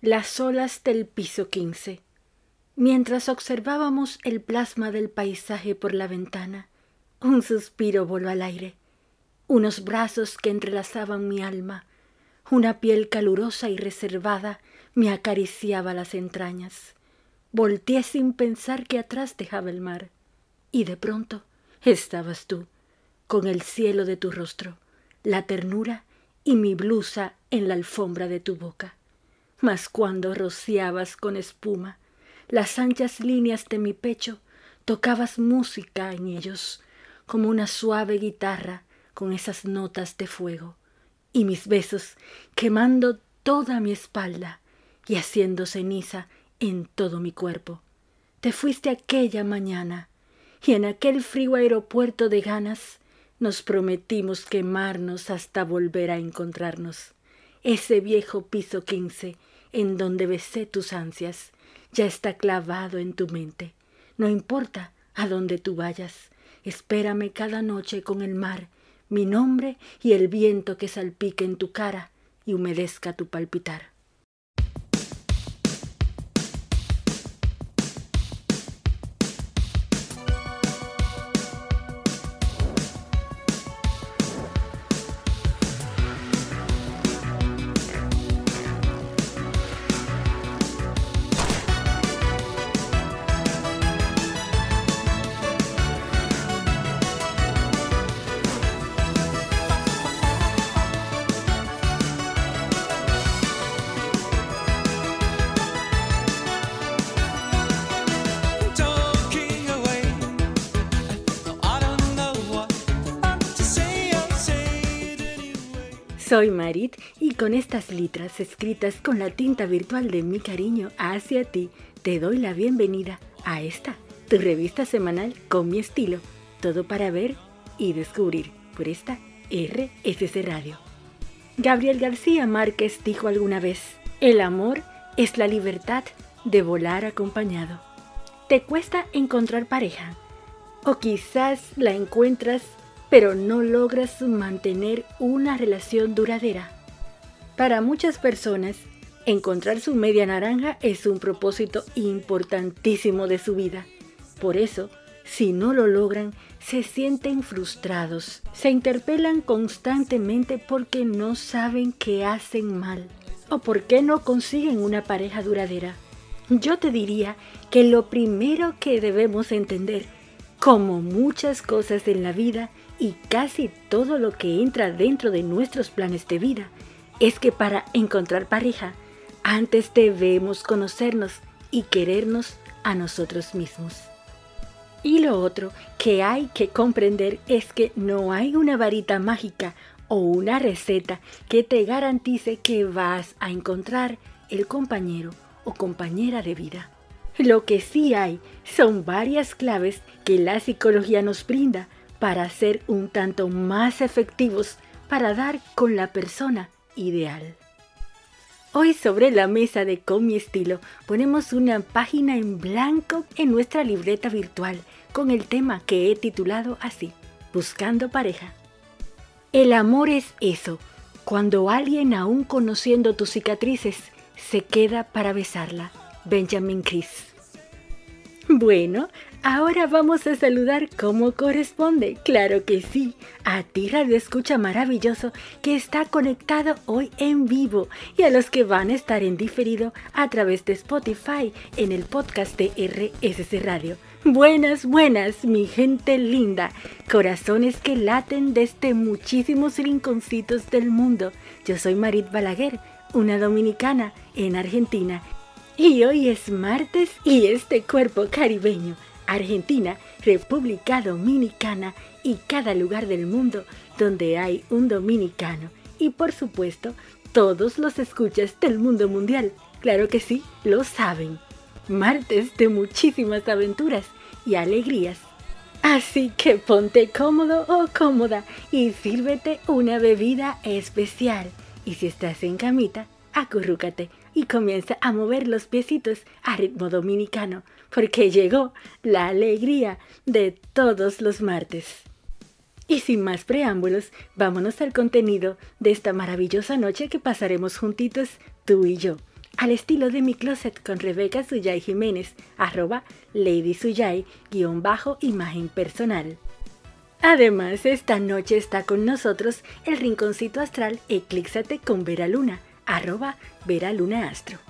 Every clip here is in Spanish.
Las olas del piso 15. Mientras observábamos el plasma del paisaje por la ventana, un suspiro voló al aire, unos brazos que entrelazaban mi alma, una piel calurosa y reservada me acariciaba las entrañas. Volteé sin pensar que atrás dejaba el mar, y de pronto estabas tú, con el cielo de tu rostro, la ternura y mi blusa en la alfombra de tu boca mas cuando rociabas con espuma las anchas líneas de mi pecho, tocabas música en ellos, como una suave guitarra con esas notas de fuego, y mis besos quemando toda mi espalda y haciendo ceniza en todo mi cuerpo. Te fuiste aquella mañana, y en aquel frío aeropuerto de ganas nos prometimos quemarnos hasta volver a encontrarnos. Ese viejo piso quince en donde besé tus ansias, ya está clavado en tu mente. No importa a dónde tú vayas, espérame cada noche con el mar, mi nombre y el viento que salpique en tu cara y humedezca tu palpitar. Soy Marit y con estas letras escritas con la tinta virtual de mi cariño hacia ti, te doy la bienvenida a esta, tu revista semanal con mi estilo, todo para ver y descubrir por esta RSC Radio. Gabriel García Márquez dijo alguna vez, el amor es la libertad de volar acompañado. ¿Te cuesta encontrar pareja? O quizás la encuentras pero no logras mantener una relación duradera. Para muchas personas, encontrar su media naranja es un propósito importantísimo de su vida. Por eso, si no lo logran, se sienten frustrados, se interpelan constantemente porque no saben qué hacen mal o por qué no consiguen una pareja duradera. Yo te diría que lo primero que debemos entender, como muchas cosas en la vida, y casi todo lo que entra dentro de nuestros planes de vida es que para encontrar pareja, antes debemos conocernos y querernos a nosotros mismos. Y lo otro que hay que comprender es que no hay una varita mágica o una receta que te garantice que vas a encontrar el compañero o compañera de vida. Lo que sí hay son varias claves que la psicología nos brinda para ser un tanto más efectivos para dar con la persona ideal. Hoy sobre la mesa de Con mi estilo ponemos una página en blanco en nuestra libreta virtual con el tema que he titulado así, Buscando pareja. El amor es eso, cuando alguien aún conociendo tus cicatrices se queda para besarla. Benjamin Chris. Bueno, Ahora vamos a saludar como corresponde, claro que sí, a ti Radio Escucha maravilloso que está conectado hoy en vivo y a los que van a estar en diferido a través de Spotify en el podcast de RSC Radio. Buenas, buenas, mi gente linda, corazones que laten desde muchísimos rinconcitos del mundo. Yo soy Marit Balaguer, una dominicana en Argentina. Y hoy es martes y este cuerpo caribeño Argentina, República Dominicana y cada lugar del mundo donde hay un dominicano. Y por supuesto, todos los escuchas del mundo mundial. Claro que sí, lo saben. Martes de muchísimas aventuras y alegrías. Así que ponte cómodo o cómoda y sírvete una bebida especial. Y si estás en camita, acurrúcate y comienza a mover los piecitos a ritmo dominicano porque llegó la alegría de todos los martes. Y sin más preámbulos, vámonos al contenido de esta maravillosa noche que pasaremos juntitos tú y yo. al estilo de mi closet con Rebeca Suyay Jiménez, arroba Lady Suyay, guion bajo imagen personal. Además, esta noche está con nosotros el rinconcito astral Eclíxate con Vera Luna, arroba Vera Luna Astro.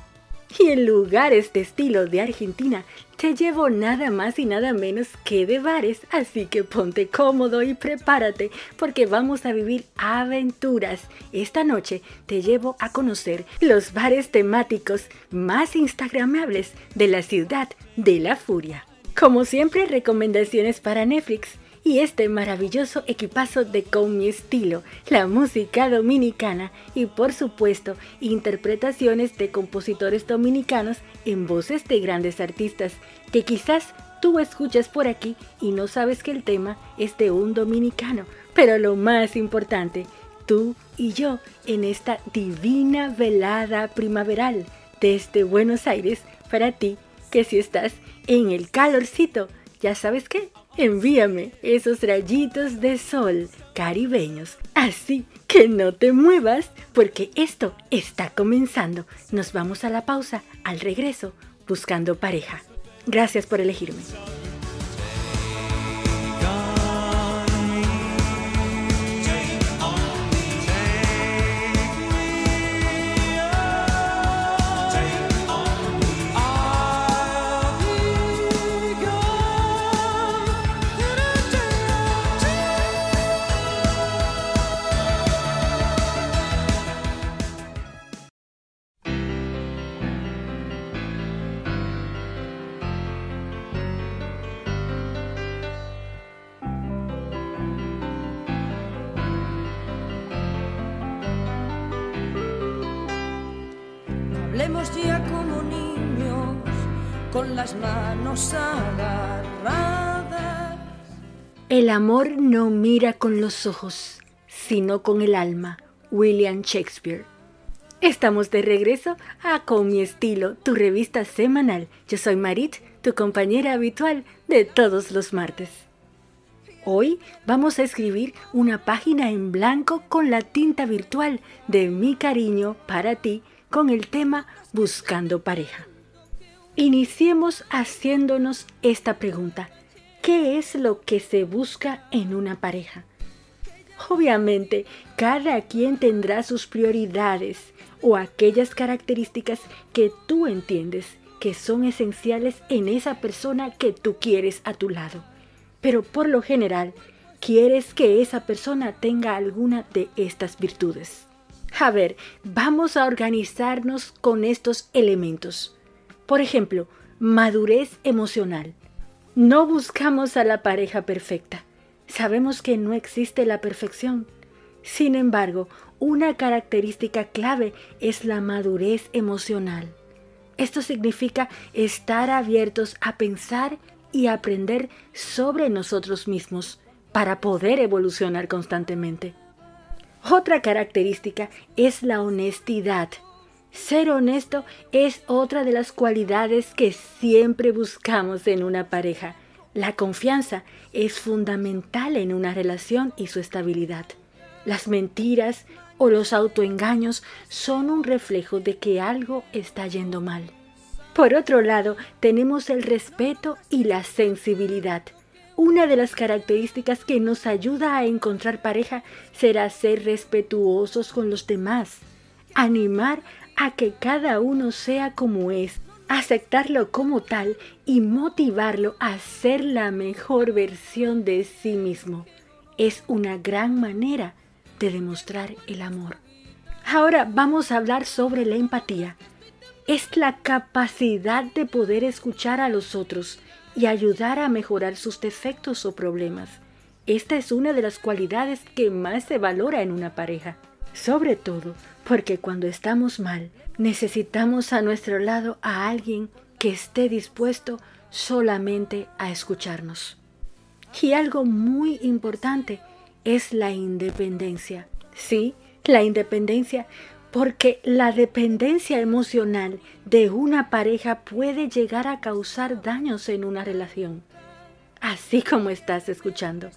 Y en lugares de estilo de Argentina te llevo nada más y nada menos que de bares, así que ponte cómodo y prepárate porque vamos a vivir aventuras. Esta noche te llevo a conocer los bares temáticos más instagramables de la ciudad de la furia. Como siempre, recomendaciones para Netflix y este maravilloso equipazo de Con mi estilo, la música dominicana y por supuesto interpretaciones de compositores dominicanos en voces de grandes artistas que quizás tú escuchas por aquí y no sabes que el tema es de un dominicano, pero lo más importante, tú y yo en esta divina velada primaveral desde Buenos Aires para ti que si estás en el calorcito, ya sabes qué, envíame esos rayitos de sol caribeños. Así que no te muevas porque esto está comenzando. Nos vamos a la pausa al regreso buscando pareja. Gracias por elegirme. Hablemos ya como niños, con las manos agarradas. El amor no mira con los ojos, sino con el alma. William Shakespeare. Estamos de regreso a Con mi estilo, tu revista semanal. Yo soy Marit, tu compañera habitual de todos los martes. Hoy vamos a escribir una página en blanco con la tinta virtual de mi cariño para ti con el tema Buscando pareja. Iniciemos haciéndonos esta pregunta. ¿Qué es lo que se busca en una pareja? Obviamente, cada quien tendrá sus prioridades o aquellas características que tú entiendes que son esenciales en esa persona que tú quieres a tu lado. Pero por lo general, quieres que esa persona tenga alguna de estas virtudes. A ver, vamos a organizarnos con estos elementos. Por ejemplo, madurez emocional. No buscamos a la pareja perfecta. Sabemos que no existe la perfección. Sin embargo, una característica clave es la madurez emocional. Esto significa estar abiertos a pensar y aprender sobre nosotros mismos para poder evolucionar constantemente. Otra característica es la honestidad. Ser honesto es otra de las cualidades que siempre buscamos en una pareja. La confianza es fundamental en una relación y su estabilidad. Las mentiras o los autoengaños son un reflejo de que algo está yendo mal. Por otro lado, tenemos el respeto y la sensibilidad. Una de las características que nos ayuda a encontrar pareja será ser respetuosos con los demás, animar a que cada uno sea como es, aceptarlo como tal y motivarlo a ser la mejor versión de sí mismo. Es una gran manera de demostrar el amor. Ahora vamos a hablar sobre la empatía. Es la capacidad de poder escuchar a los otros y ayudar a mejorar sus defectos o problemas. Esta es una de las cualidades que más se valora en una pareja, sobre todo porque cuando estamos mal necesitamos a nuestro lado a alguien que esté dispuesto solamente a escucharnos. Y algo muy importante es la independencia. Sí, la independencia porque la dependencia emocional de una pareja puede llegar a causar daños en una relación. Así como estás escuchando,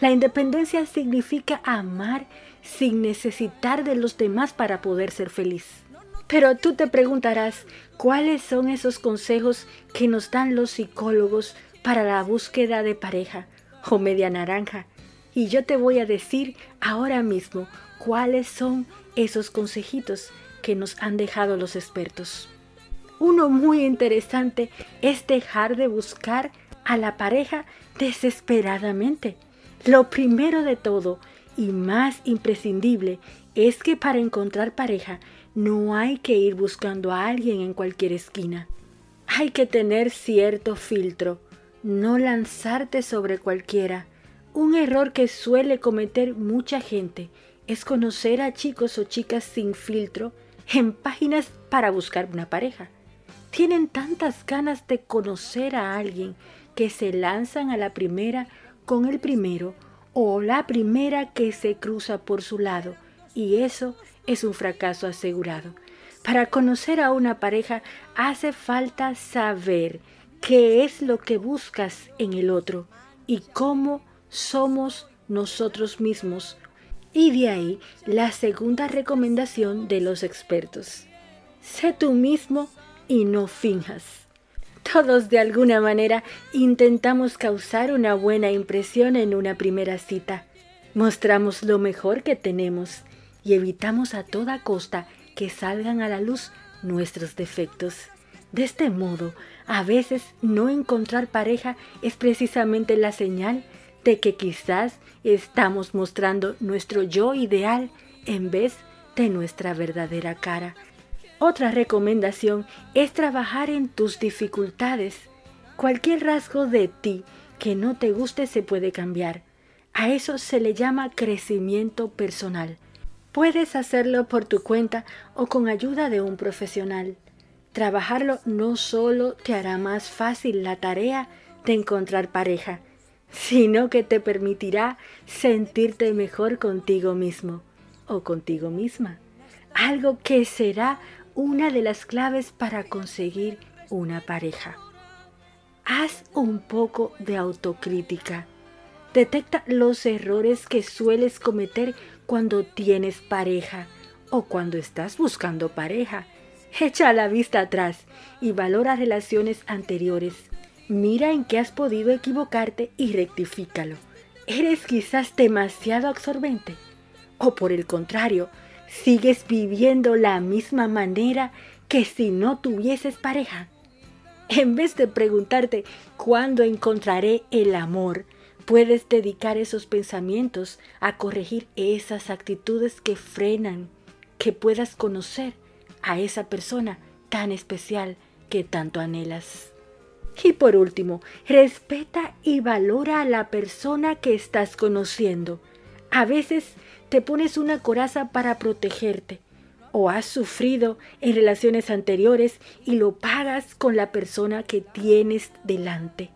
la independencia significa amar sin necesitar de los demás para poder ser feliz. Pero tú te preguntarás, ¿cuáles son esos consejos que nos dan los psicólogos para la búsqueda de pareja o media naranja? Y yo te voy a decir ahora mismo cuáles son esos consejitos que nos han dejado los expertos. Uno muy interesante es dejar de buscar a la pareja desesperadamente. Lo primero de todo y más imprescindible es que para encontrar pareja no hay que ir buscando a alguien en cualquier esquina. Hay que tener cierto filtro, no lanzarte sobre cualquiera. Un error que suele cometer mucha gente es conocer a chicos o chicas sin filtro en páginas para buscar una pareja. Tienen tantas ganas de conocer a alguien que se lanzan a la primera con el primero o la primera que se cruza por su lado y eso es un fracaso asegurado. Para conocer a una pareja hace falta saber qué es lo que buscas en el otro y cómo somos nosotros mismos. Y de ahí la segunda recomendación de los expertos. Sé tú mismo y no finjas. Todos de alguna manera intentamos causar una buena impresión en una primera cita. Mostramos lo mejor que tenemos y evitamos a toda costa que salgan a la luz nuestros defectos. De este modo, a veces no encontrar pareja es precisamente la señal de que quizás estamos mostrando nuestro yo ideal en vez de nuestra verdadera cara. Otra recomendación es trabajar en tus dificultades. Cualquier rasgo de ti que no te guste se puede cambiar. A eso se le llama crecimiento personal. Puedes hacerlo por tu cuenta o con ayuda de un profesional. Trabajarlo no solo te hará más fácil la tarea de encontrar pareja, sino que te permitirá sentirte mejor contigo mismo o contigo misma. Algo que será una de las claves para conseguir una pareja. Haz un poco de autocrítica. Detecta los errores que sueles cometer cuando tienes pareja o cuando estás buscando pareja. Echa la vista atrás y valora relaciones anteriores. Mira en qué has podido equivocarte y rectifícalo. ¿Eres quizás demasiado absorbente? ¿O por el contrario, sigues viviendo la misma manera que si no tuvieses pareja. En vez de preguntarte cuándo encontraré el amor, puedes dedicar esos pensamientos a corregir esas actitudes que frenan que puedas conocer a esa persona tan especial que tanto anhelas. Y por último, respeta y valora a la persona que estás conociendo. A veces te pones una coraza para protegerte o has sufrido en relaciones anteriores y lo pagas con la persona que tienes delante.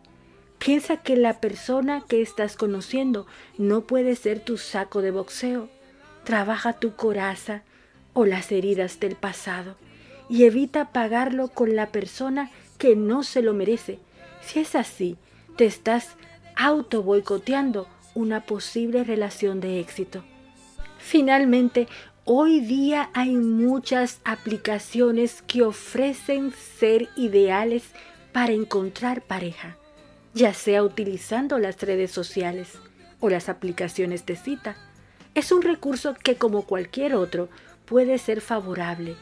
Piensa que la persona que estás conociendo no puede ser tu saco de boxeo. Trabaja tu coraza o las heridas del pasado y evita pagarlo con la persona que no se lo merece. Si es así, te estás auto boicoteando una posible relación de éxito. Finalmente, hoy día hay muchas aplicaciones que ofrecen ser ideales para encontrar pareja, ya sea utilizando las redes sociales o las aplicaciones de cita. Es un recurso que como cualquier otro puede ser favorable,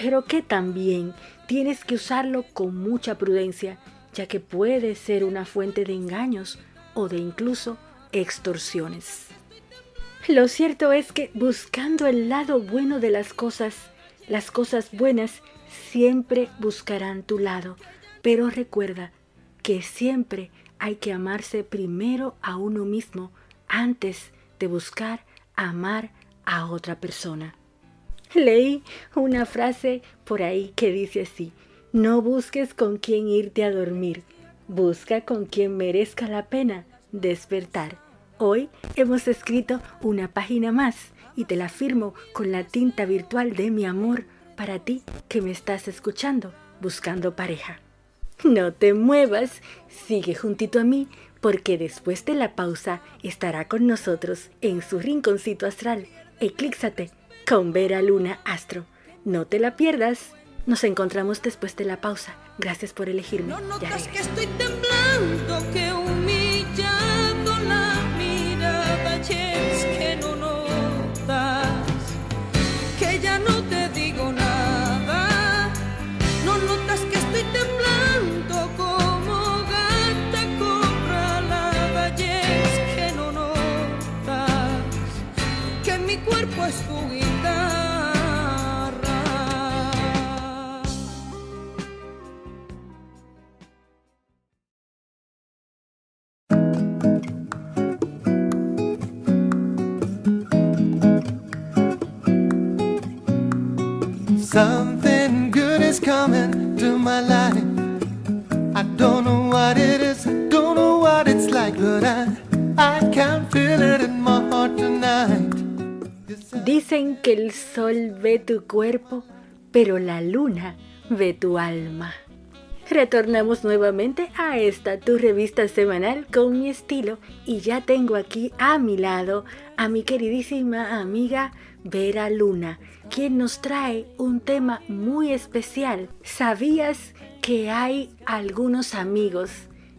pero que también tienes que usarlo con mucha prudencia, ya que puede ser una fuente de engaños o de incluso extorsiones. Lo cierto es que buscando el lado bueno de las cosas, las cosas buenas siempre buscarán tu lado. Pero recuerda que siempre hay que amarse primero a uno mismo antes de buscar amar a otra persona. Leí una frase por ahí que dice así, no busques con quién irte a dormir, busca con quien merezca la pena despertar. Hoy hemos escrito una página más y te la firmo con la tinta virtual de mi amor para ti que me estás escuchando buscando pareja. No te muevas, sigue juntito a mí porque después de la pausa estará con nosotros en su rinconcito astral. Eclíxate con Vera Luna Astro. No te la pierdas. Nos encontramos después de la pausa. Gracias por elegirme. No notas que estoy temblando, que Something good is coming to my life. I don't know what it is, don't know what it's like, but I, I feel it in my heart tonight. Dicen que el sol ve tu cuerpo, pero la luna ve tu alma. Retornamos nuevamente a esta tu revista semanal con mi estilo y ya tengo aquí a mi lado a mi queridísima amiga Vera Luna, quien nos trae un tema muy especial. ¿Sabías que hay algunos amigos,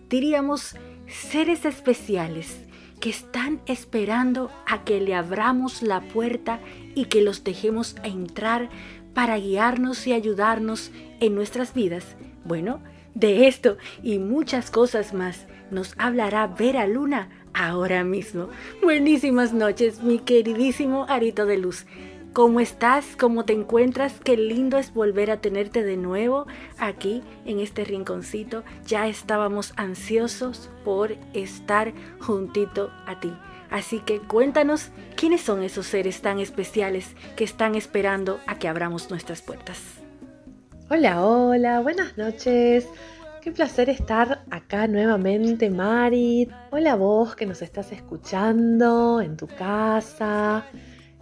diríamos seres especiales, que están esperando a que le abramos la puerta y que los dejemos entrar para guiarnos y ayudarnos en nuestras vidas? Bueno, de esto y muchas cosas más nos hablará Vera Luna ahora mismo. Buenísimas noches, mi queridísimo Arito de Luz. ¿Cómo estás? ¿Cómo te encuentras? Qué lindo es volver a tenerte de nuevo aquí en este rinconcito. Ya estábamos ansiosos por estar juntito a ti. Así que cuéntanos quiénes son esos seres tan especiales que están esperando a que abramos nuestras puertas. Hola, hola, buenas noches. Qué placer estar acá nuevamente, Mari. Hola vos que nos estás escuchando en tu casa,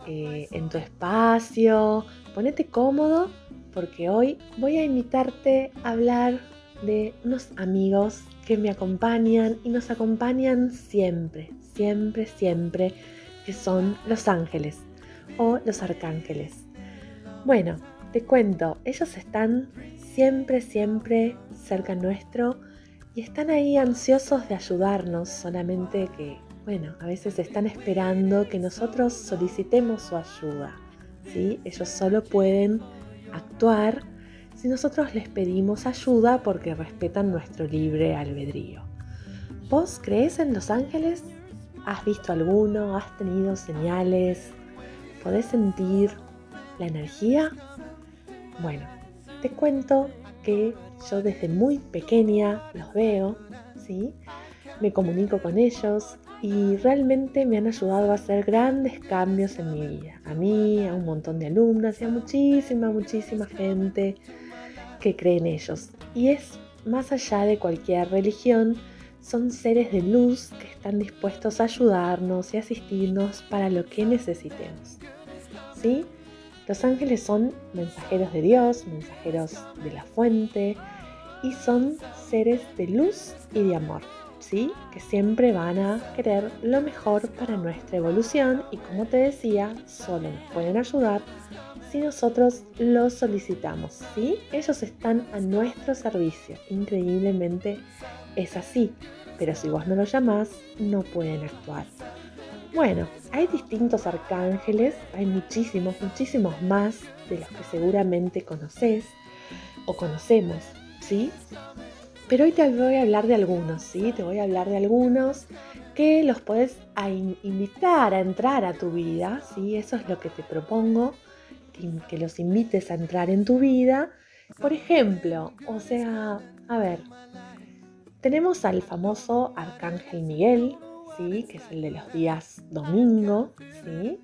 eh, en tu espacio. Ponete cómodo porque hoy voy a invitarte a hablar de unos amigos que me acompañan y nos acompañan siempre, siempre, siempre, que son los ángeles o los arcángeles. Bueno, te cuento, ellos están siempre, siempre cerca nuestro y están ahí ansiosos de ayudarnos, solamente que, bueno, a veces están esperando que nosotros solicitemos su ayuda. ¿sí? Ellos solo pueden actuar si nosotros les pedimos ayuda porque respetan nuestro libre albedrío. ¿Vos crees en los ángeles? ¿Has visto alguno? ¿Has tenido señales? ¿Podés sentir la energía? Bueno, te cuento que yo desde muy pequeña los veo, ¿sí? Me comunico con ellos y realmente me han ayudado a hacer grandes cambios en mi vida. A mí, a un montón de alumnas y a muchísima, muchísima gente que cree en ellos. Y es más allá de cualquier religión, son seres de luz que están dispuestos a ayudarnos y asistirnos para lo que necesitemos. ¿Sí? Los ángeles son mensajeros de Dios, mensajeros de la fuente y son seres de luz y de amor, ¿sí? Que siempre van a querer lo mejor para nuestra evolución y como te decía, solo nos pueden ayudar si nosotros los solicitamos, ¿sí? Ellos están a nuestro servicio, increíblemente es así, pero si vos no los llamás, no pueden actuar. Bueno, hay distintos arcángeles, hay muchísimos, muchísimos más de los que seguramente conoces o conocemos, ¿sí? Pero hoy te voy a hablar de algunos, ¿sí? Te voy a hablar de algunos que los puedes invitar a entrar a tu vida, ¿sí? Eso es lo que te propongo, que, que los invites a entrar en tu vida. Por ejemplo, o sea, a ver, tenemos al famoso Arcángel Miguel, que es el de los días domingo, ¿sí?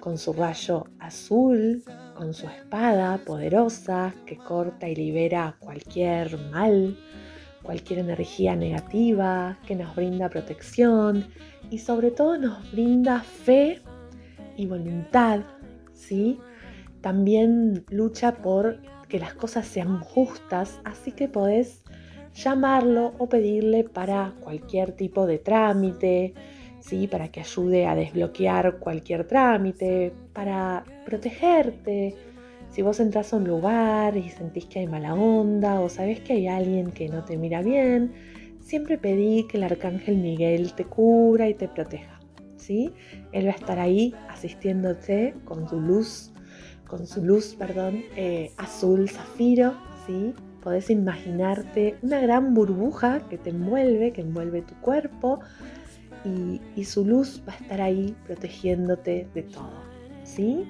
con su rayo azul, con su espada poderosa que corta y libera cualquier mal, cualquier energía negativa, que nos brinda protección y sobre todo nos brinda fe y voluntad, ¿sí? También lucha por que las cosas sean justas, así que podés llamarlo o pedirle para cualquier tipo de trámite, ¿sí? para que ayude a desbloquear cualquier trámite, para protegerte, Si vos entras a un lugar y sentís que hay mala onda o sabés que hay alguien que no te mira bien, siempre pedí que el arcángel Miguel te cubra y te proteja. ¿sí? Él va a estar ahí asistiéndote con su luz, con su luz, perdón, eh, azul zafiro, ¿sí? Podés imaginarte una gran burbuja que te envuelve, que envuelve tu cuerpo y, y su luz va a estar ahí protegiéndote de todo, ¿sí?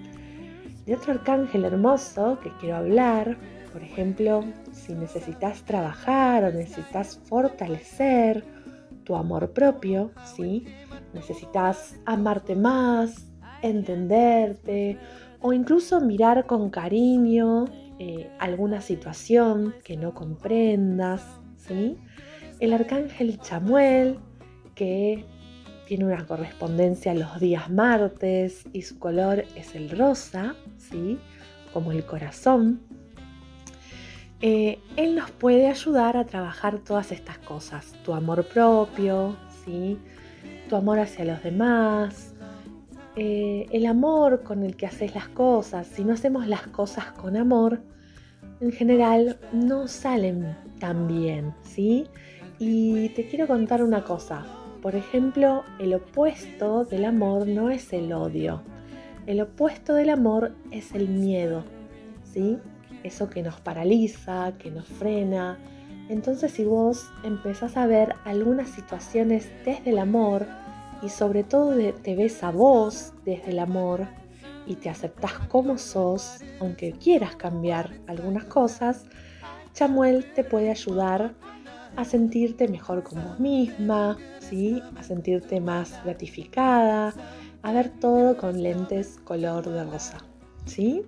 De otro arcángel hermoso que quiero hablar, por ejemplo, si necesitas trabajar o necesitas fortalecer tu amor propio, ¿sí? Necesitas amarte más, entenderte o incluso mirar con cariño eh, alguna situación que no comprendas, ¿sí? El arcángel Chamuel, que tiene una correspondencia los días martes y su color es el rosa, ¿sí? Como el corazón. Eh, él nos puede ayudar a trabajar todas estas cosas, tu amor propio, ¿sí? tu amor hacia los demás, eh, el amor con el que haces las cosas. Si no hacemos las cosas con amor, en general no salen tan bien, ¿sí? Y te quiero contar una cosa. Por ejemplo, el opuesto del amor no es el odio. El opuesto del amor es el miedo, ¿sí? Eso que nos paraliza, que nos frena. Entonces si vos empezás a ver algunas situaciones desde el amor, y sobre todo te ves a vos desde el amor y te aceptas como sos, aunque quieras cambiar algunas cosas, Chamuel te puede ayudar a sentirte mejor con vos misma, ¿sí? a sentirte más gratificada, a ver todo con lentes color de rosa. ¿sí?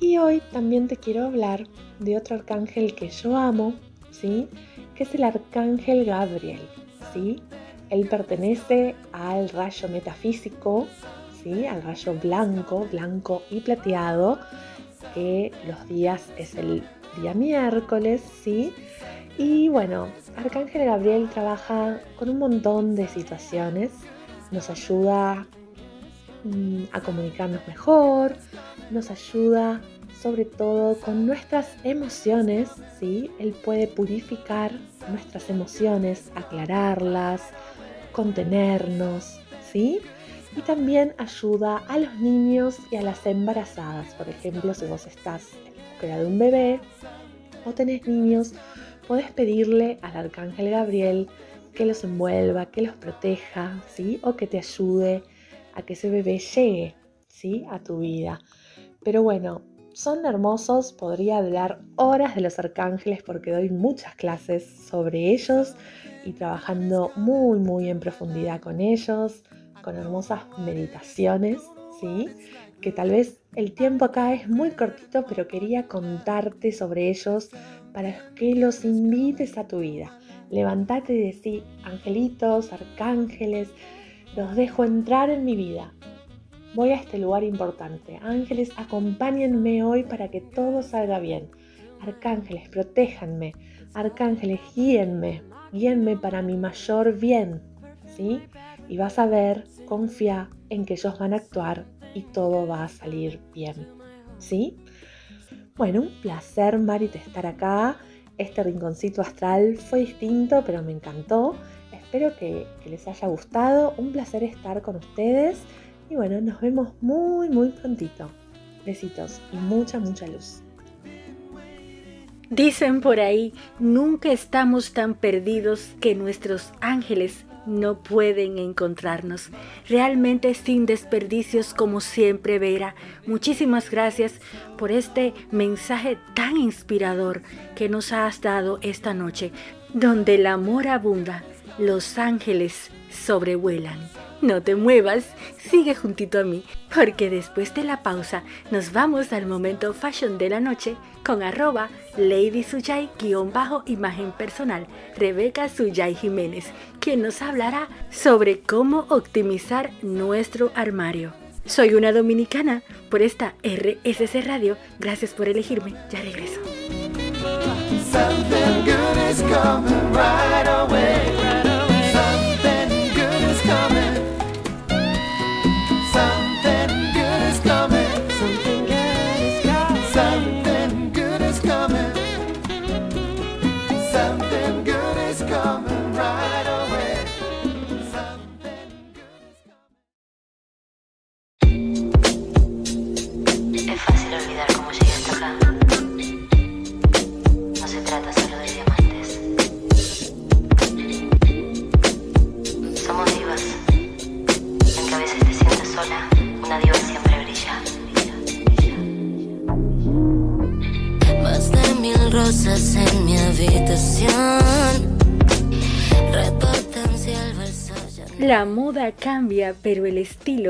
Y hoy también te quiero hablar de otro arcángel que yo amo, ¿sí? que es el arcángel Gabriel. ¿sí? Él pertenece al rayo metafísico, ¿sí? al rayo blanco, blanco y plateado, que los días es el día miércoles, ¿sí? Y bueno, Arcángel Gabriel trabaja con un montón de situaciones, nos ayuda mm, a comunicarnos mejor, nos ayuda sobre todo con nuestras emociones, ¿sí? Él puede purificar nuestras emociones, aclararlas, contenernos, ¿sí? Y también ayuda a los niños y a las embarazadas. Por ejemplo, si vos estás en de un bebé o tenés niños, podés pedirle al arcángel Gabriel que los envuelva, que los proteja, ¿sí? O que te ayude a que ese bebé llegue, ¿sí? A tu vida. Pero bueno, son hermosos, podría hablar horas de los arcángeles porque doy muchas clases sobre ellos y trabajando muy muy en profundidad con ellos, con hermosas meditaciones, ¿sí? Que tal vez el tiempo acá es muy cortito, pero quería contarte sobre ellos para que los invites a tu vida. Levantate y decí, angelitos, arcángeles, los dejo entrar en mi vida. Voy a este lugar importante. Ángeles, acompáñenme hoy para que todo salga bien. Arcángeles, protéjanme. Arcángeles, guíenme. Guíenme para mi mayor bien. ¿Sí? Y vas a ver, confía en que ellos van a actuar y todo va a salir bien. ¿Sí? Bueno, un placer, Mari, de estar acá. Este rinconcito astral fue distinto, pero me encantó. Espero que les haya gustado. Un placer estar con ustedes. Y bueno, nos vemos muy, muy prontito. Besitos y mucha, mucha luz. Dicen por ahí, nunca estamos tan perdidos que nuestros ángeles no pueden encontrarnos. Realmente sin desperdicios como siempre, Vera. Muchísimas gracias por este mensaje tan inspirador que nos has dado esta noche, donde el amor abunda, los ángeles sobrevuelan. No te muevas, sigue juntito a mí, porque después de la pausa nos vamos al momento fashion de la noche con arroba Lady Suyay bajo imagen personal Rebeca Suyay Jiménez, quien nos hablará sobre cómo optimizar nuestro armario. Soy una dominicana por esta RSC Radio. Gracias por elegirme. Ya regreso.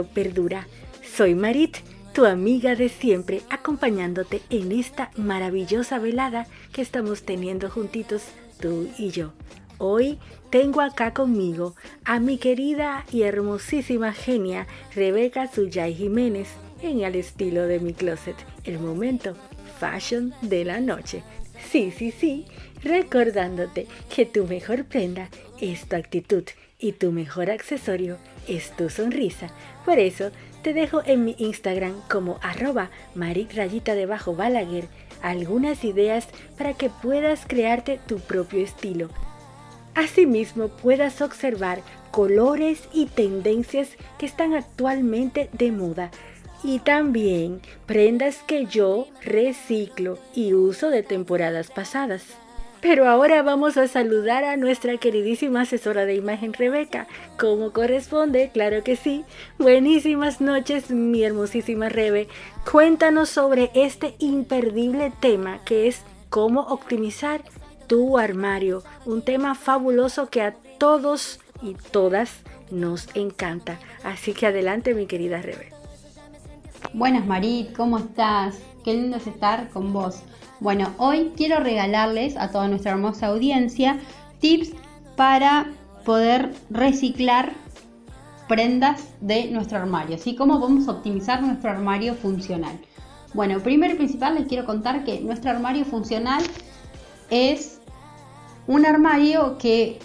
Perdura. Soy Marit, tu amiga de siempre, acompañándote en esta maravillosa velada que estamos teniendo juntitos tú y yo. Hoy tengo acá conmigo a mi querida y hermosísima genia Rebeca Suyay Jiménez en el estilo de mi closet, el momento fashion de la noche. Sí, sí, sí, recordándote que tu mejor prenda es tu actitud y tu mejor accesorio es tu sonrisa. Por eso te dejo en mi Instagram como arroba maric rayita debajo balaguer algunas ideas para que puedas crearte tu propio estilo. Asimismo puedas observar colores y tendencias que están actualmente de moda y también prendas que yo reciclo y uso de temporadas pasadas. Pero ahora vamos a saludar a nuestra queridísima asesora de imagen Rebeca. Como corresponde, claro que sí. Buenísimas noches, mi hermosísima Rebe. Cuéntanos sobre este imperdible tema que es cómo optimizar tu armario. Un tema fabuloso que a todos y todas nos encanta. Así que adelante, mi querida Rebe. Buenas Marit, ¿cómo estás? Qué lindo es estar con vos. Bueno, hoy quiero regalarles a toda nuestra hermosa audiencia tips para poder reciclar prendas de nuestro armario, ¿sí? ¿Cómo vamos a optimizar nuestro armario funcional? Bueno, primero y principal les quiero contar que nuestro armario funcional es un armario que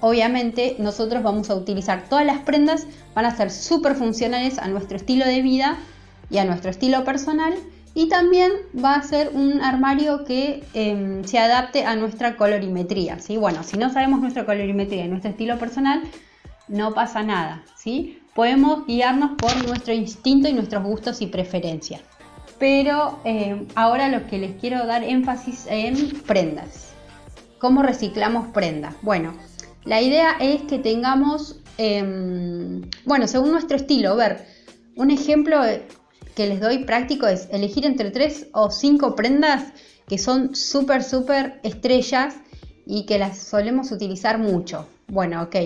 obviamente nosotros vamos a utilizar todas las prendas, van a ser súper funcionales a nuestro estilo de vida y a nuestro estilo personal. Y también va a ser un armario que eh, se adapte a nuestra colorimetría. ¿sí? Bueno, si no sabemos nuestra colorimetría y nuestro estilo personal, no pasa nada. ¿sí? Podemos guiarnos por nuestro instinto y nuestros gustos y preferencias. Pero eh, ahora lo que les quiero dar énfasis en prendas. ¿Cómo reciclamos prendas? Bueno, la idea es que tengamos, eh, bueno, según nuestro estilo, ver, un ejemplo que les doy práctico es elegir entre tres o cinco prendas que son súper, súper estrellas y que las solemos utilizar mucho. Bueno, ok.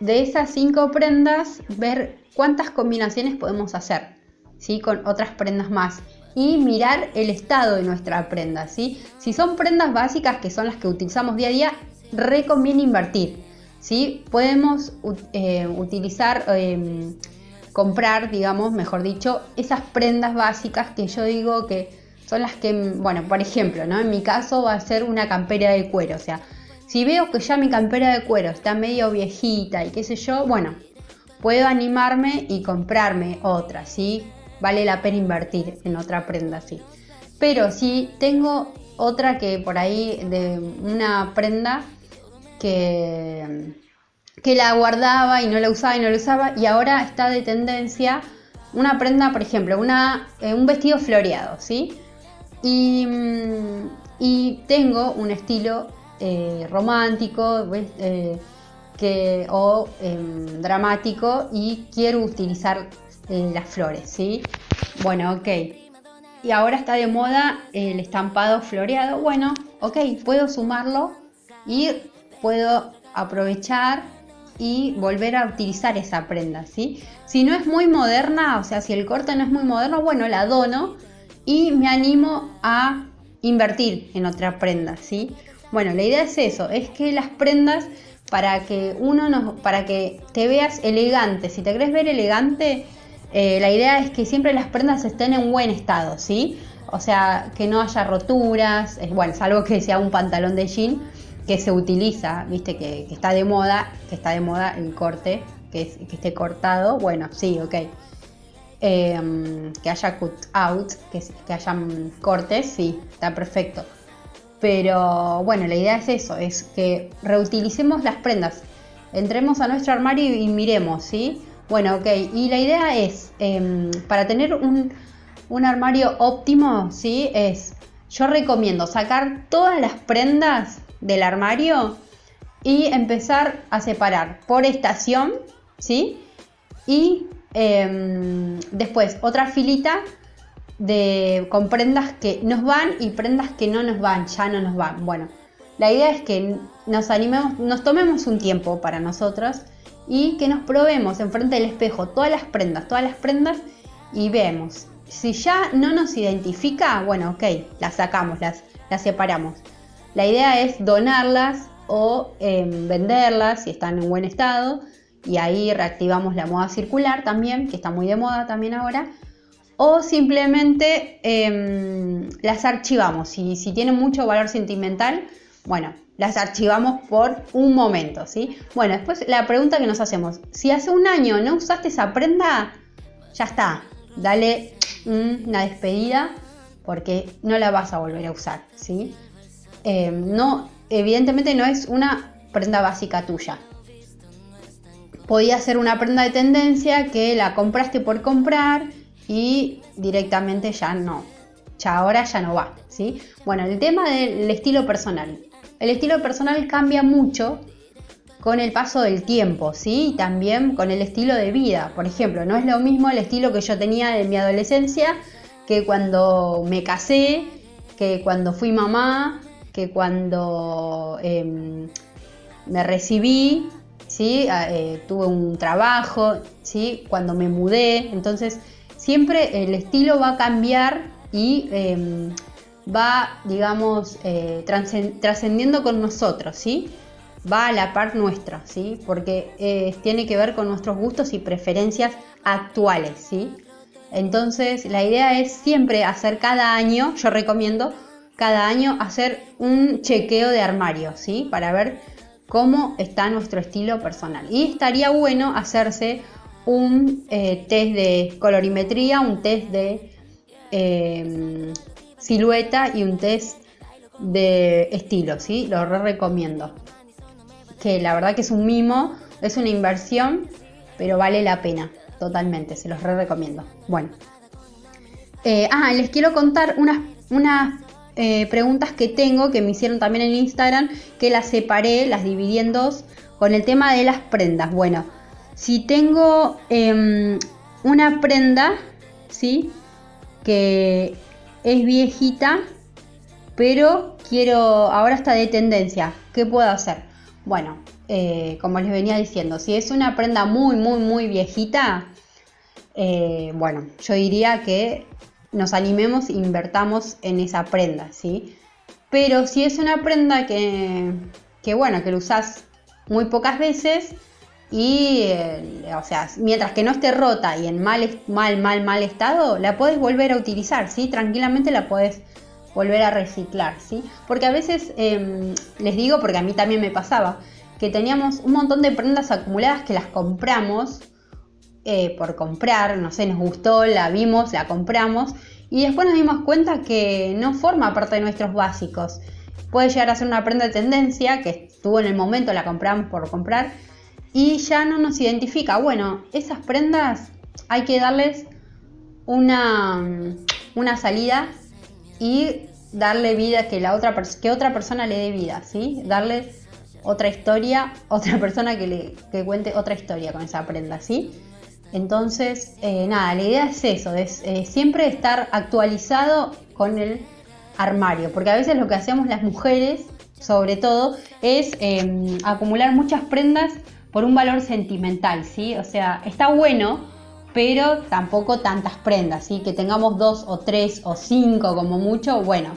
De esas cinco prendas, ver cuántas combinaciones podemos hacer, ¿sí? Con otras prendas más. Y mirar el estado de nuestra prenda, ¿sí? Si son prendas básicas que son las que utilizamos día a día, recomienda invertir, ¿sí? Podemos eh, utilizar... Eh, comprar, digamos, mejor dicho, esas prendas básicas que yo digo que son las que, bueno, por ejemplo, ¿no? En mi caso va a ser una campera de cuero, o sea, si veo que ya mi campera de cuero está medio viejita y qué sé yo, bueno, puedo animarme y comprarme otra, ¿sí? Vale la pena invertir en otra prenda, sí. Pero si tengo otra que por ahí de una prenda que que la guardaba y no la usaba y no la usaba y ahora está de tendencia una prenda, por ejemplo, una, eh, un vestido floreado, ¿sí? Y, mm, y tengo un estilo eh, romántico eh, que, o em, dramático y quiero utilizar las flores, ¿sí? Bueno, ok. Y ahora está de moda el estampado floreado. Bueno, ok, puedo sumarlo y puedo aprovechar y volver a utilizar esa prenda, ¿sí? Si no es muy moderna, o sea, si el corte no es muy moderno, bueno, la dono y me animo a invertir en otra prenda, ¿sí? Bueno, la idea es eso, es que las prendas para que uno no, para que te veas elegante, si te querés ver elegante, eh, la idea es que siempre las prendas estén en buen estado, ¿sí? O sea, que no haya roturas, bueno, salvo que sea un pantalón de jean, que se utiliza, viste, que, está de moda, que está de moda el corte, que, es, que esté cortado, bueno, sí, ok. Eh, que haya cut out, que, que hayan cortes, sí, está perfecto. Pero bueno, la idea es eso, es que reutilicemos las prendas. Entremos a nuestro armario y, miremos, ¿sí? Bueno, ok. Y la idea es, eh, para tener un, un armario óptimo, ¿sí? Es, yo recomiendo sacar todas las prendas del armario y empezar a separar por estación, ¿sí? Y eh, después otra filita de, con prendas que nos van y prendas que no nos van, ya no nos van. Bueno, la idea es que nos animemos, nos tomemos un tiempo para nosotros y que nos probemos enfrente del espejo todas las prendas, todas las prendas y vemos. Si ya no nos identifica, bueno, ok, las sacamos, las, las separamos. La idea es donarlas o em, venderlas si están en buen estado y ahí reactivamos la moda circular también, que está muy de moda también ahora. O simplemente em, las archivamos. Si, si tienen mucho valor sentimental, bueno, las archivamos por un momento, ¿sí? Bueno, después la pregunta que nos hacemos, si hace un año no usaste esa prenda, ya está, dale una despedida porque no la vas a volver a usar, ¿sí? Eh, no, evidentemente no es una prenda básica tuya. Podía ser una prenda de tendencia que la compraste por comprar y directamente ya no, ya ahora ya no va, ¿sí? Bueno, el tema del estilo personal. El estilo personal cambia mucho con el paso del tiempo, ¿sí? Y también con el estilo de vida. Por ejemplo, no es lo mismo el estilo que yo tenía en mi adolescencia que cuando me casé, que cuando fui mamá, que cuando em, me recibí, ¿sí? Ah, eh, tuve un trabajo, ¿sí? cuando me mudé. Entonces, siempre el estilo va a cambiar y em, va, digamos, eh, trascendiendo con nosotros, ¿sí? Va a la par nuestra, ¿sí? Porque eh, tiene que ver con nuestros gustos y preferencias actuales, ¿sí? Entonces, la idea es siempre hacer cada año, yo recomiendo cada año hacer un chequeo de armario, ¿sí? Para ver cómo está nuestro estilo personal. Y estaría bueno hacerse un eh, test de colorimetría, un test de silueta y un test de estilo, ¿sí? Lo recomiendo. Que la verdad que es un mimo, es una inversión, pero vale la pena, totalmente, se los re recomiendo. Bueno. Eh, ah, les quiero contar unas, unas eh, preguntas que tengo que me hicieron también en Instagram, que las separé, las dividí en dos, con el tema de las prendas. Bueno, si tengo em, una prenda, ¿sí? Que es viejita, pero quiero, ahora está de tendencia, ¿qué puedo hacer? Bueno, eh, como les venía diciendo, si es una prenda muy, muy, muy viejita, eh, bueno, yo diría que nos animemos e invertamos en esa prenda, ¿sí? Pero si es una prenda que, que bueno, que lo usas muy pocas veces, y, eh, o sea, mientras que no esté rota y en mal, mal, mal, mal estado, la puedes volver a utilizar, ¿sí? Tranquilamente la puedes volver a reciclar, ¿sí? Porque a veces, em, les digo, porque a mí también me pasaba, que teníamos un montón de prendas acumuladas que las compramos eh, por comprar, no sé, nos gustó, la vimos, la compramos, y después nos dimos cuenta que no forma parte de nuestros básicos. Puede llegar a ser una prenda de tendencia que estuvo en el momento, la compramos por comprar, y ya no nos identifica. Bueno, esas prendas hay que darles una, una salida y darle vida, que, la otra, que otra persona le dé vida, ¿sí? Darle otra historia, otra persona que le que cuente otra historia con esa prenda, ¿sí? Entonces, eh, nada, la idea es eso, es eh, siempre estar actualizado con el armario, porque a veces lo que hacemos las mujeres, sobre todo, es eh, acumular muchas prendas por un valor sentimental, ¿sí? O sea, está bueno, pero tampoco tantas prendas, ¿sí? Que tengamos dos o tres o cinco como mucho, bueno,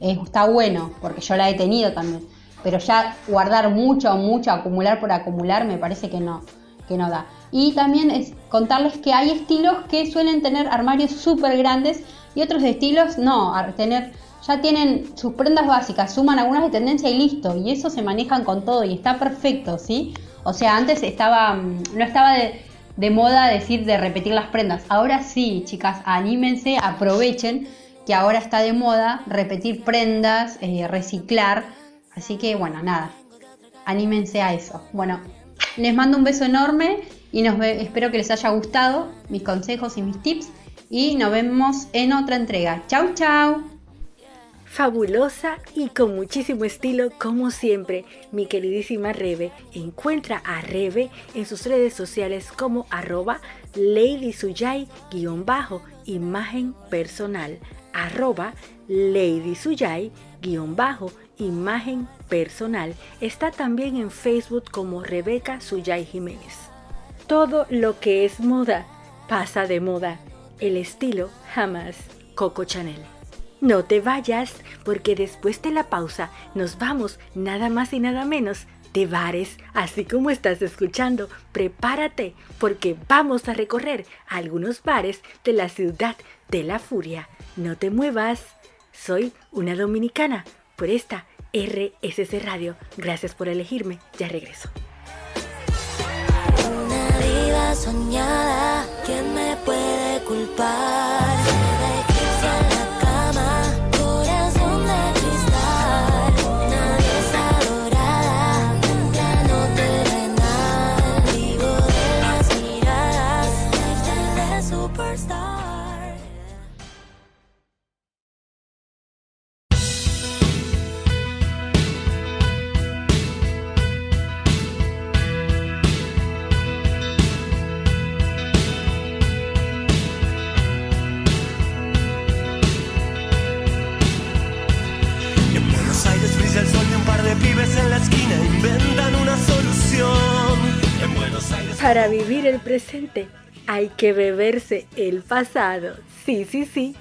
está bueno, porque yo la he tenido también. Pero ya guardar mucho o mucho, acumular por acumular, me parece que no, que no da. Y también es contarles que hay estilos que suelen tener armarios súper grandes y otros estilos no, tener, ya tienen sus prendas básicas, suman algunas de tendencia y listo. Y eso se manejan con todo y está perfecto, ¿sí? O sea, antes estaba, mm, no estaba de, moda decir de repetir las prendas. Ahora sí, chicas, anímense, aprovechen que ahora está de moda repetir prendas, eh, reciclar. Así que bueno, nada, anímense a eso. Bueno, les mando un beso enorme y espero que les haya gustado mis consejos y mis tips. Y nos vemos en otra entrega. Chau, chau. fabulosa y con muchísimo estilo como siempre. Mi queridísima Rebe encuentra a Rebe en sus redes sociales como arroba ladysuyay-bajo imagen personal arroba ladysuyay-bajo imagen personal. Está también en Facebook como Rebeca Suyay Jiménez. Todo lo que es moda pasa de moda. El estilo jamás. Coco Chanel. No te vayas, porque después de la pausa nos vamos nada más y nada menos de bares, así como estás escuchando. Prepárate, porque vamos a recorrer algunos bares de la ciudad de la furia. No te muevas. Soy una dominicana por esta RSC Radio. Gracias por elegirme. Ya regreso. Soñada, ¿quién me puede culpar? Presente hay que beberse el pasado. Sí, sí, sí.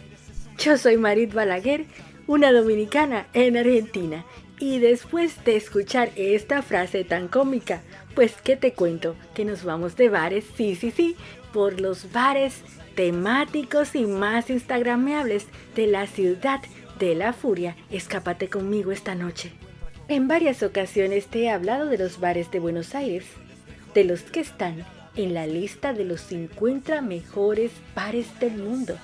Yo soy Marit Balaguer, una dominicana en Argentina. Y después de escuchar esta frase tan cómica, pues ¿qué te cuento? Que nos vamos de bares, sí, sí, sí, por los bares temáticos y más instagrameables de la ciudad de la furia. Escápate conmigo esta noche. En varias ocasiones te he hablado de los bares de Buenos Aires, de los que están en la lista de los 50 mejores bares del mundo.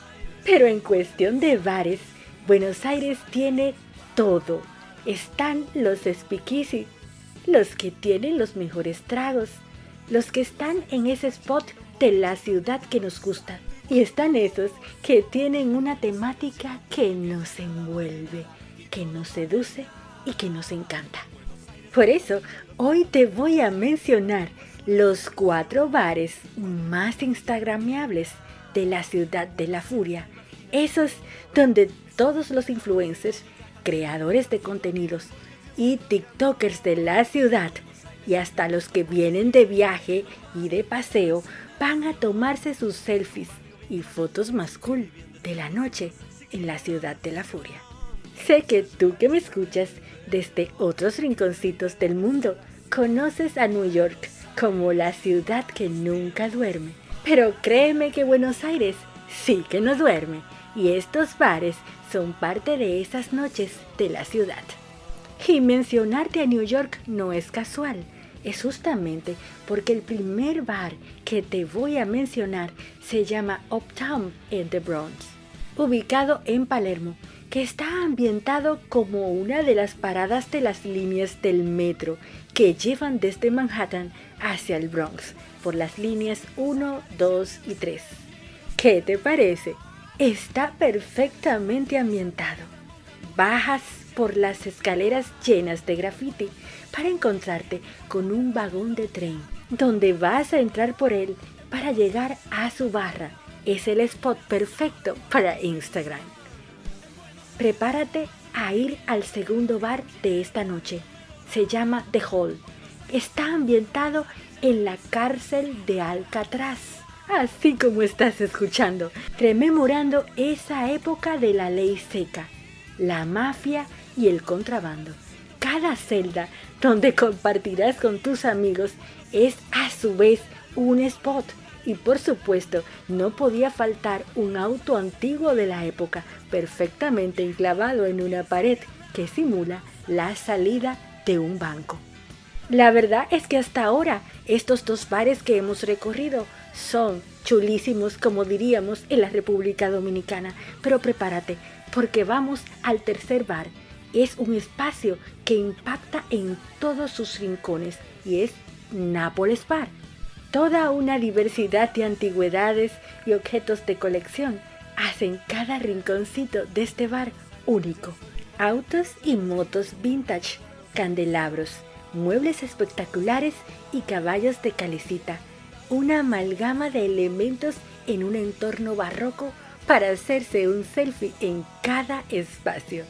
Pero en cuestión de bares, Buenos Aires tiene todo. Están los speakeasy, los que tienen los mejores tragos, los que están en ese spot de la ciudad que nos gusta. Y están esos que tienen una temática que nos envuelve, que nos seduce y que nos encanta. Por eso, hoy te voy a mencionar los cuatro bares más instagrameables de la ciudad de la furia. Esos donde todos los influencers, creadores de contenidos y TikTokers de la ciudad y hasta los que vienen de viaje y de paseo van a tomarse sus selfies y fotos más cool de la noche en la ciudad de la furia. Sé que tú que me escuchas desde otros rinconcitos del mundo conoces a New York como la ciudad que nunca duerme. Pero créeme que Buenos Aires sí que no duerme y estos bares son parte de esas noches de la ciudad. Y mencionarte a New York no es casual, es justamente porque el primer bar que te voy a mencionar se llama Uptown en The Bronx, ubicado en Palermo, que está ambientado como una de las paradas de las líneas del metro que llevan desde Manhattan hacia el Bronx por las líneas 1, 2 y 3. ¿Qué te parece? Está perfectamente ambientado. Bajas por las escaleras llenas de graffiti para encontrarte con un vagón de tren donde vas a entrar por él para llegar a su barra. Es el spot perfecto para Instagram. Prepárate a ir al segundo bar de esta noche. Se llama The Hall. Está ambientado en la cárcel de Alcatraz. Así como estás escuchando, rememorando esa época de la ley seca, la mafia y el contrabando. Cada celda donde compartirás con tus amigos es a su vez un spot. Y por supuesto, no podía faltar un auto antiguo de la época, perfectamente enclavado en una pared que simula la salida de un banco. La verdad es que hasta ahora estos dos bares que hemos recorrido son chulísimos, como diríamos en la República Dominicana. Pero prepárate, porque vamos al tercer bar. Es un espacio que impacta en todos sus rincones y es Nápoles Bar. Toda una diversidad de antigüedades y objetos de colección hacen cada rinconcito de este bar único. autos y motos vintage, candelabros, muebles espectaculares y caballos de calecita. Una amalgama de elementos en un entorno barroco para hacerse un selfie en cada espacio.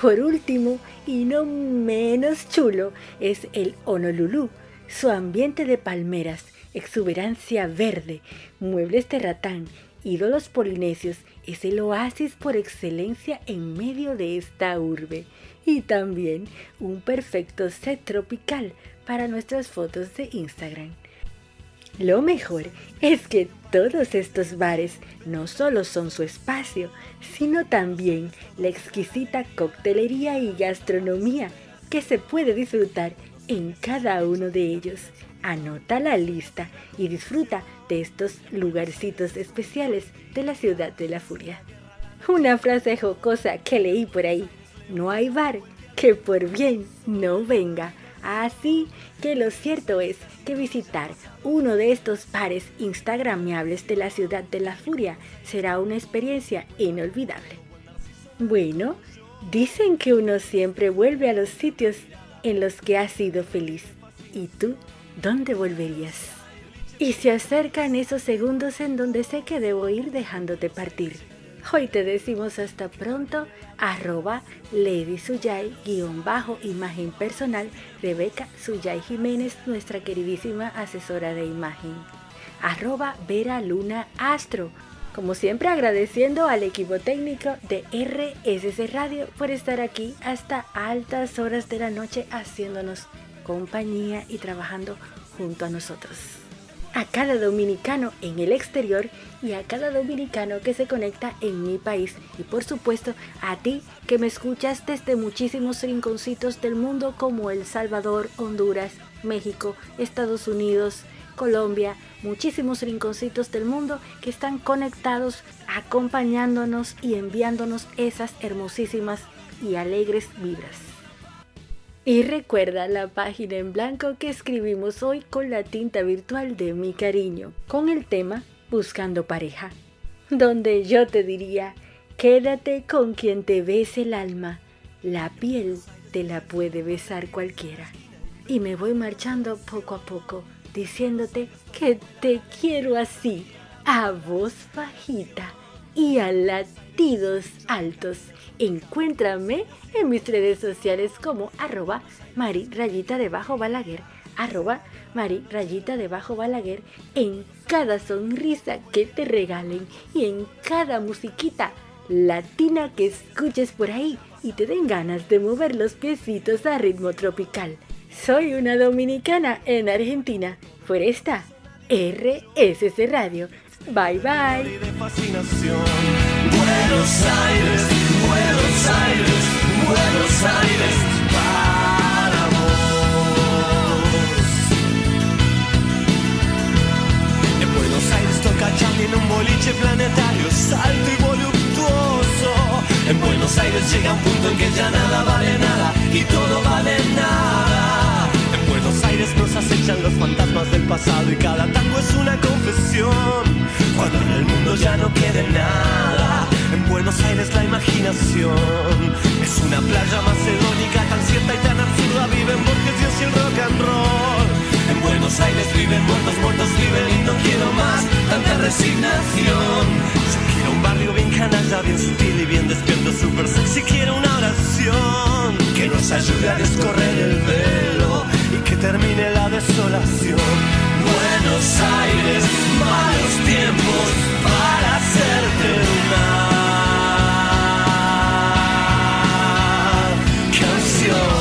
Por último, y no menos chulo, es el Honolulu, su ambiente de palmeras, exuberancia verde, muebles de ratán, ídolos polinesios, es el oasis por excelencia en medio de esta urbe y también un perfecto set tropical para nuestras fotos de Instagram. Lo mejor es que todos estos bares no solo son su espacio, sino también la exquisita coctelería y gastronomía que se puede disfrutar en cada uno de ellos. Anota la lista y disfruta de estos lugarcitos especiales de la ciudad de la furia. Una frase jocosa que leí por ahí. No hay bar que por bien no venga. Así que lo cierto es que visitar uno de estos bares instagramiables de la ciudad de la furia será una experiencia inolvidable. Bueno, dicen que uno siempre vuelve a los sitios en los que ha sido feliz. ¿Y tú dónde volverías? Y se acercan esos segundos en donde sé que debo ir dejándote partir. Hoy te decimos hasta pronto, arroba Lady Suyay, guion bajo, imagen personal, Rebeca Suyay Jiménez, nuestra queridísima asesora de imagen. Arroba Vera Luna Astro. Como siempre agradeciendo al equipo técnico de RSC Radio por estar aquí hasta altas horas de la noche haciéndonos compañía y trabajando junto a nosotros a cada dominicano en el exterior y a cada dominicano que se conecta en mi país y por supuesto a ti que me escuchas desde muchísimos rinconcitos del mundo como El Salvador, Honduras, México, Estados Unidos, Colombia, muchísimos rinconcitos del mundo que están conectados acompañándonos y enviándonos esas hermosísimas y alegres vibras. Y recuerda la página en blanco que escribimos hoy con la tinta virtual de mi cariño, con el tema Buscando pareja, donde yo te diría, quédate con quien te bese el alma, la piel te la puede besar cualquiera. Y me voy marchando poco a poco, diciéndote que te quiero así, a voz bajita y a latidos altos. Encuéntrame en mis redes sociales como arroba mari rayita debajo balaguer, arroba mari rayita debajo balaguer en cada sonrisa que te regalen y en cada musiquita latina que escuches por ahí y te den ganas de mover los piecitos a ritmo tropical. Soy una dominicana en Argentina por esta RSC Radio. Bye bye. Buenos Aires, Buenos Aires, para vos. En Buenos Aires toca Charlie en un boliche planetario, salto y voluptuoso. En Buenos Aires llega un punto en que ya nada vale nada y todo vale nada. En Buenos Aires nos acechan los fantasmas del pasado y cada tango es una confesión. Cuando en el mundo ya no quede nada. En Buenos Aires la imaginación es una playa macedónica tan cierta y tan absurda. Viven Borges, Dios y el rock and roll. En Buenos Aires viven muertos, muertos viven y no quiero más tanta resignación. Yo quiero un barrio bien canalla, bien sutil y bien despierto, super sexy. Quiero una oración que nos ayude a descorrer el velo y que termine la desolación. Buenos Aires, malos tiempos. go.